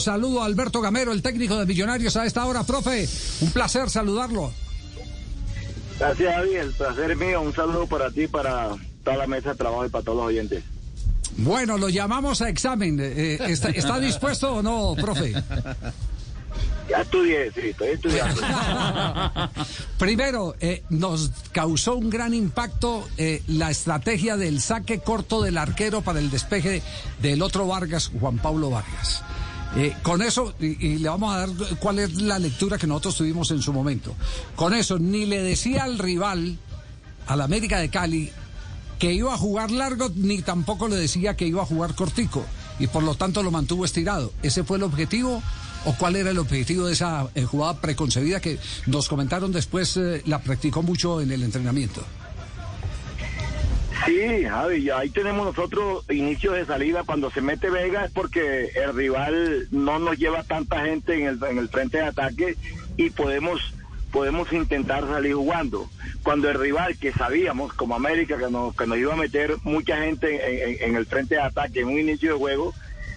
Saludo a Alberto Gamero, el técnico de Millonarios a esta hora. Profe, un placer saludarlo. Gracias, Javi. El placer mío. Un saludo para ti, para toda la mesa de trabajo y para todos los oyentes. Bueno, lo llamamos a examen. Eh, ¿está, dispuesto o no, profe? Ya estudié, sí, estoy estudiando. Primero, eh, nos causó un gran impacto eh, la estrategia del saque corto del arquero para el despeje del otro Vargas, Juan Pablo Vargas. Eh, con eso, y, le vamos a dar cuál es la lectura que nosotros tuvimos en su momento. Con eso, ni le decía al rival, al América de Cali, que iba a jugar largo, ni tampoco le decía que iba a jugar cortico. Y por lo tanto lo mantuvo estirado. ¿Ese fue el objetivo? ¿O cuál era el objetivo de esa eh, jugada preconcebida que nos comentaron después eh, la practicó mucho en el entrenamiento? Sí, Javi, ahí tenemos nosotros inicio de salida. Cuando se mete Vega es porque el rival no nos lleva tanta gente en el, en el frente de ataque y podemos podemos intentar salir jugando. Cuando el rival que sabíamos, como América, que nos, que nos iba a meter mucha gente en, el frente de ataque en un inicio de juego,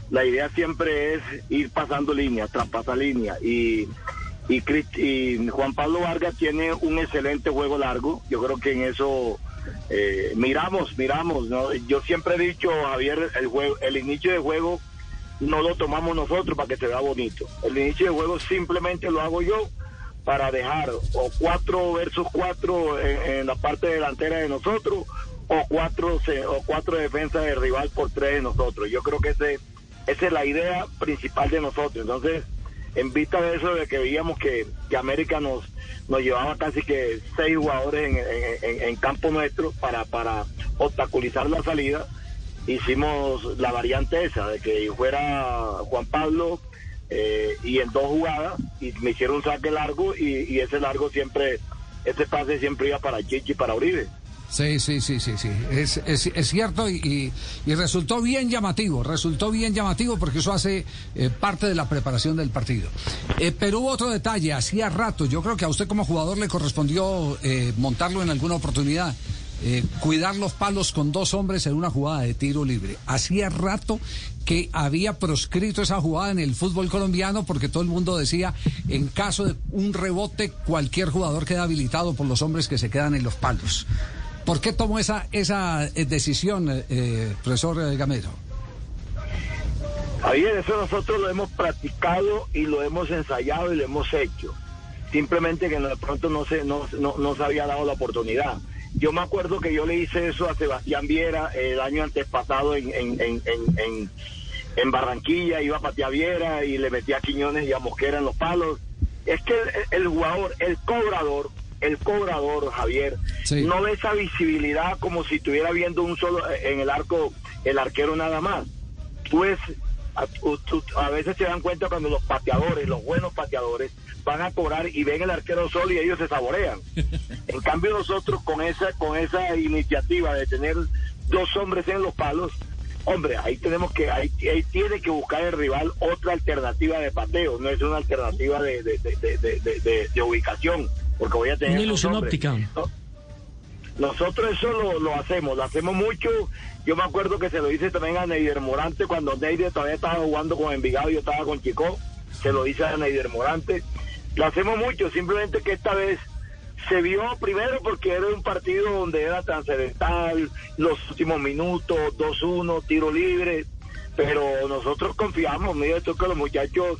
la idea siempre es ir pasando línea, traspasar línea. Y, y, y Juan Pablo Vargas tiene un excelente juego largo. Yo creo que en eso eh, miramos, miramos, ¿no? Yo siempre he dicho, Javier, el, juego, el inicio de juego no lo tomamos nosotros para que se vea bonito. El inicio de juego simplemente lo hago yo para dejar o cuatro versus cuatro en, la parte delantera de nosotros o cuatro o cuatro defensas de rival por tres de nosotros. Yo creo que ese, esa es la idea principal de nosotros. Entonces, en vista de eso, de que veíamos que, que América nos, nos llevaba casi que seis jugadores en, campo nuestro para, para obstaculizar la salida, hicimos la variante esa, de que fuera Juan Pablo eh, y en dos jugadas, y me hicieron un saque largo, y, y ese largo siempre, ese pase siempre iba para Chichi para Uribe. Sí, sí, sí, sí, sí. Es, es, cierto y, y, resultó bien llamativo, resultó bien llamativo porque eso hace eh, parte de la preparación del partido. Eh, pero hubo otro detalle, hacía rato, yo creo que a usted como jugador le correspondió eh, montarlo en alguna oportunidad. cuidar los palos con dos hombres en una jugada de tiro libre. Hacía rato que había proscrito esa jugada en el fútbol colombiano porque todo el mundo decía, en caso de un rebote, cualquier jugador queda habilitado por los hombres que se quedan en los palos. ¿Por qué tomó esa, esa eh, decisión, eh, eh, profesor Gamero? Ahí eso nosotros lo hemos practicado y lo hemos ensayado y lo hemos hecho. Simplemente que de pronto no se, no, no, se había dado la oportunidad. Yo me acuerdo que yo le hice eso a Sebastián Viera el año antes pasado en, en, en, en, en Barranquilla, iba a Patia Viera y le metía a Quiñones y a Mosquera en los palos. Es que el jugador, el cobrador, el cobrador, Javier, no ve esa visibilidad como si estuviera viendo un solo eh, en el arco, el arquero nada más. Pues a, a, veces se dan cuenta cuando los pateadores, los buenos pateadores, van a cobrar y ven el arquero solo y ellos se saborean. En cambio nosotros con esa, con esa iniciativa de tener dos hombres en los palos, hombre, ahí tenemos que, ahí, tiene que buscar el rival otra alternativa de pateo, no es una alternativa de, de ubicación porque voy a tener... Una ilusión óptica. Nosotros eso lo, hacemos, lo hacemos mucho. Yo me acuerdo que se lo hice también a Neider Morante cuando Neider todavía estaba jugando con Envigado y yo estaba con Chico. Se lo hice a Neider Morante. Lo hacemos mucho, simplemente que esta vez se vio primero porque era un partido donde era trascendental, los últimos minutos, 2-1, tiro libre. Pero nosotros confiamos, mira, esto que los muchachos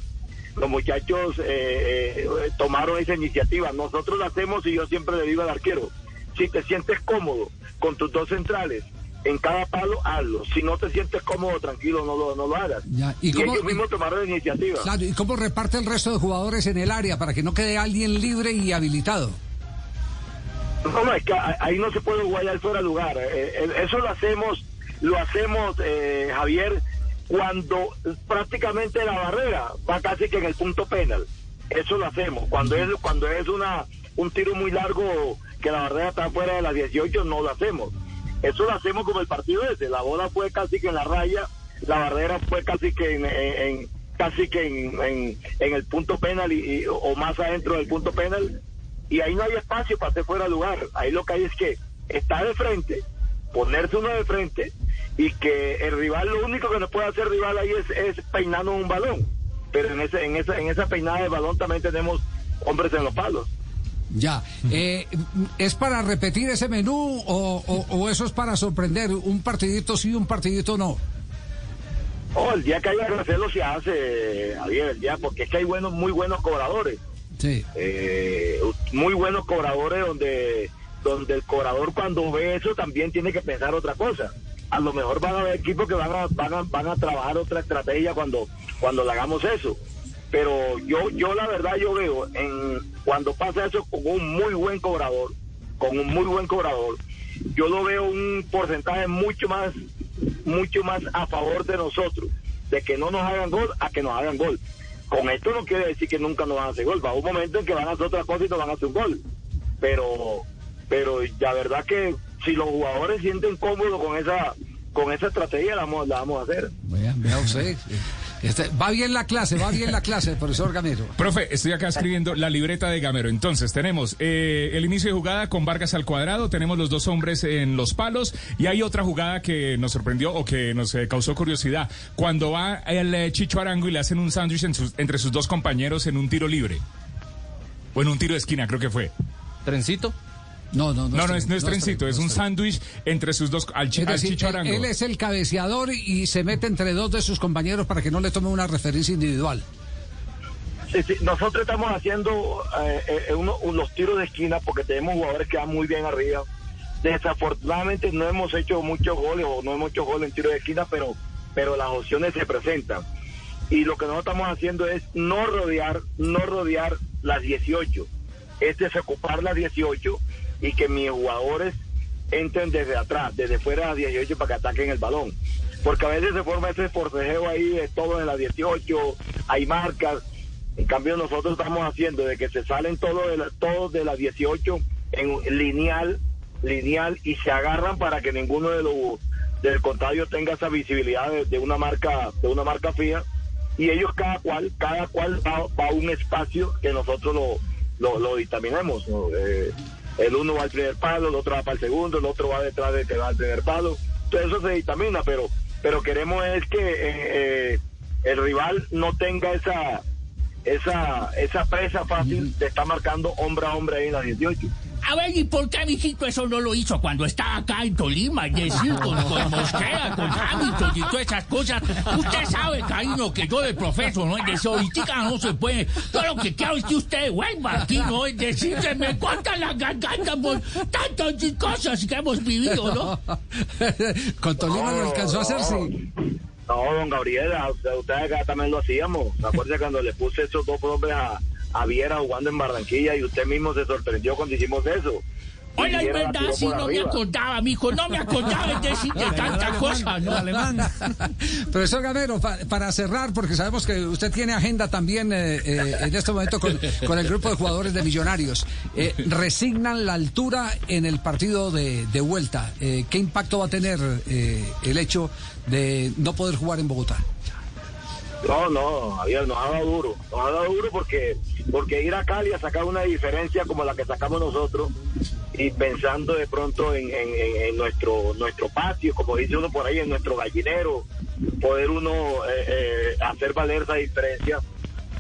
los muchachos eh, eh, tomaron esa iniciativa. Nosotros la hacemos y yo siempre le digo al arquero, si te sientes cómodo con tus dos centrales, en cada palo, hazlo. Si no te sientes cómodo, tranquilo, no lo, no lo hagas. ¿Y, ellos mismos tomaron la iniciativa. ¿y cómo reparte el resto de jugadores en el área para que no quede alguien libre y habilitado? No, es que ahí no se puede guayar fuera de lugar. Eh, eso lo hacemos, lo hacemos, Javier, cuando prácticamente la barrera va casi que en el punto penal. Eso lo hacemos. Cuando es cuando es una un tiro muy largo que la barrera está fuera de las 18 no lo hacemos. Eso lo hacemos como el partido ese. La bola fue casi que en la raya, la barrera fue casi que en, casi que en, en, el punto penal y, o más adentro del punto penal y ahí no hay espacio para hacer fuera de lugar. Ahí lo que hay es que está de frente, ponerse uno de frente y que el rival, lo único que nos puede hacer rival ahí es, es peinando un balón. pero en ese en esa en esa peinada de balón también tenemos hombres en los palos. Ya, eh, ¿es para repetir ese menú o, o, eso es para sorprender? ¿Un partidito sí, un partidito no? Oh, el día que haya que hacerlo se hace, Javier, el día, porque es que hay buenos, muy buenos cobradores. Sí. Eh, muy buenos cobradores donde, donde el cobrador cuando ve eso también tiene que pensar otra cosa. A lo mejor van a haber equipos que van a, van a, van a trabajar otra estrategia cuando, cuando le hagamos eso. Pero yo yo la verdad yo veo en cuando pasa eso con un muy buen cobrador con un muy buen cobrador yo lo veo un porcentaje mucho más mucho más a favor de nosotros de que no nos hagan gol a que nos hagan gol. Con esto no quiere decir que nunca nos van a hacer gol. Va un momento en que van a hacer otra cosa y nos van a hacer un gol. Pero pero la verdad que si los jugadores sienten cómodos con esa con esa estrategia la vamos, la vamos a hacer este, va bien la clase, va bien la clase, profesor Gamero. Profe, estoy acá escribiendo la libreta de Gamero. Entonces, tenemos eh, el inicio de jugada con Vargas al cuadrado, tenemos los dos hombres en los palos y hay otra jugada que nos sorprendió o que nos eh, causó curiosidad. Cuando va el eh, Chicho Arango y le hacen un sándwich entre sus dos compañeros en un tiro libre. O en un tiro de esquina, creo que fue. ¿Trencito? No, no, no. No, es, no es trencito, es un sándwich entre sus dos, al, Él, es el cabeceador y se mete entre dos de sus compañeros para que no le tome una referencia individual. Sí, sí. Nosotros estamos haciendo eh, eh, unos tiros de esquina porque tenemos jugadores que van muy bien arriba. Desafortunadamente no hemos hecho muchos goles o no hemos hecho goles en tiros de esquina, pero, pero las opciones se presentan. Y lo que nosotros estamos haciendo es no rodear, no rodear las 18. Este es ocupar las 18 y que mis jugadores entren desde atrás, desde fuera de 18 para que ataquen el balón. Porque a veces se forma ese forcejeo ahí de todo en la 18, hay marcas. En cambio nosotros estamos haciendo de que se salen todos de la, todos de las 18 en lineal, lineal y se agarran para que ninguno de los del contrario tenga esa visibilidad de, una marca de una marca fija y ellos cada cual cada cual va, a un espacio que nosotros lo lo, lo dictaminemos eh, el uno va al primer palo, el otro va para el segundo, el otro va detrás de que va al primer palo. Todo eso se dictamina, pero, pero queremos es que eh, eh, el rival no tenga esa, esa, esa presa fácil de estar marcando hombre a hombre ahí en la 18. A ver, ¿y por qué, mijito, eso no lo hizo cuando estaba acá en Tolima? Es decir, con, con Mosquera, con Hamilton y todas esas cosas. Usted sabe, cariño, que yo de profesor, ¿no? Es decir, ahorita no se puede. Todo lo que quiero es que usted vuelva aquí, ¿no? Es decir, se me corta la garganta por tantas cosas que hemos vivido, ¿no? con Tolima no, alcanzó a hacer, sí. No, don Gabriel, ustedes acá también lo hacíamos. ¿Se cuando le puse esos dos a a Viera jugando en Barranquilla y usted mismo se sorprendió cuando hicimos eso. Hola, es verdad, sí, no me acordaba, mijo, no me acordaba de decir de tanta cosa, ¿no? Alemán. Profesor Gamero, para cerrar, porque sabemos que usted tiene agenda también eh, eh, en este momento con, el grupo de jugadores de Millonarios. Eh, resignan la altura en el partido de, de vuelta. ¿Qué impacto va a tener el hecho de no poder jugar en Bogotá? No, no, Javier, nos ha dado duro. Nos ha dado duro porque, porque ir a Cali a sacar una diferencia como la que sacamos nosotros y pensando de pronto en, en, nuestro nuestro patio, como dice uno por ahí, en nuestro gallinero, poder uno eh, eh, hacer valer esa diferencia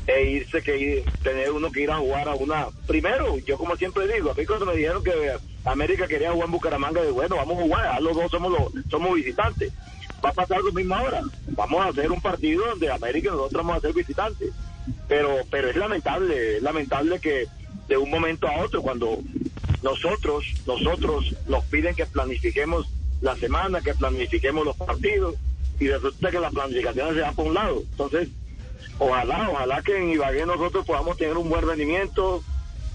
e irse que tener uno que ir a jugar a una primero yo como siempre digo a mí cuando me dijeron que América quería jugar en Bucaramanga de bueno vamos a jugar los dos somos los somos visitantes va a pasar lo mismo ahora. Vamos a hacer un partido donde América y nosotros vamos a ser visitantes. Pero, pero es lamentable, es lamentable que de un momento a otro, cuando nosotros, nosotros nos piden que planifiquemos la semana, que planifiquemos los partidos, y resulta que la planificación se va por un lado. Entonces, ojalá, ojalá que en Ibagué nosotros podamos tener un buen rendimiento,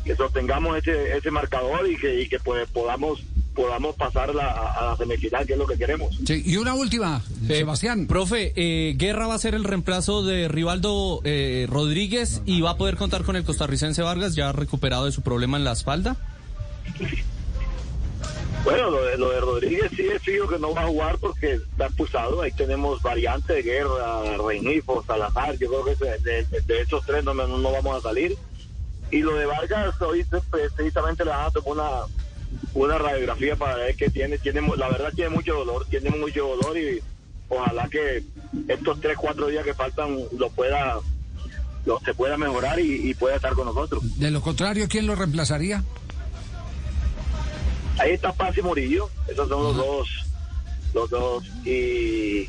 que sostengamos ese, ese marcador y que, y que pues, podamos podamos pasar la, a la semifinal, que es lo que queremos. Sí, y una última, Sebastián. Profe, eh, Guerra va a ser el reemplazo de Rivaldo eh, Rodríguez y va a poder contar con el costarricense Vargas, ya recuperado de su problema en la espalda. Bueno, lo de, lo de Rodríguez sí es fijo que no va a jugar porque está expulsado. Ahí tenemos variantes de guerra, Reinifo, Salazar. Yo creo que de, de, esos tres no, no, vamos a salir. Y lo de Vargas, hoy precisamente le van a tomar una, una radiografía para ver que tiene, tiene, la verdad tiene mucho dolor, tiene mucho dolor y ojalá que estos tres, cuatro días que faltan lo pueda, lo, se pueda mejorar y, y pueda estar con nosotros. De lo contrario, ¿quién lo reemplazaría? Ahí está Paz y Murillo, esos son los dos, los dos, y,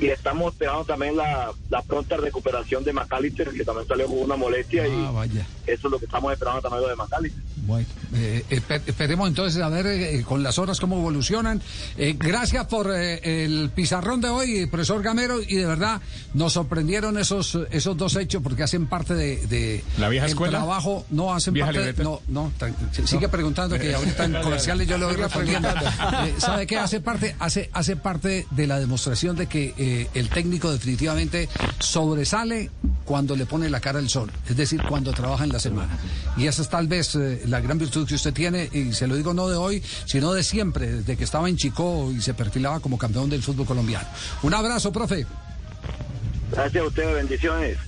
y estamos esperando también la, la pronta recuperación de McAllister, que también salió con una molestia, Ah, y vaya. eso es lo que estamos esperando también lo de McAllister. Bueno, eh, espe- esperemos entonces a ver eh, con las horas cómo evolucionan. Eh, gracias por eh, el pizarrón de hoy, profesor Gamero, y de verdad nos sorprendieron esos esos dos hechos porque hacen parte de, de ¿La vieja el escuela? trabajo, no hacen ¿Vieja parte de, no, no, sigue preguntando que ahorita en comerciales yo le voy respondiendo. Eh, ¿Sabe qué hace parte? Hace hace parte de la demostración de que eh, el técnico definitivamente sobresale cuando le pone la cara al sol, es decir, cuando trabaja en la semana. Y esa es tal vez eh, la gran virtud que usted tiene, y se lo digo no de hoy, sino de siempre, desde que estaba en Chico y se perfilaba como campeón del fútbol colombiano. Un abrazo, profe. Gracias a ustedes, bendiciones.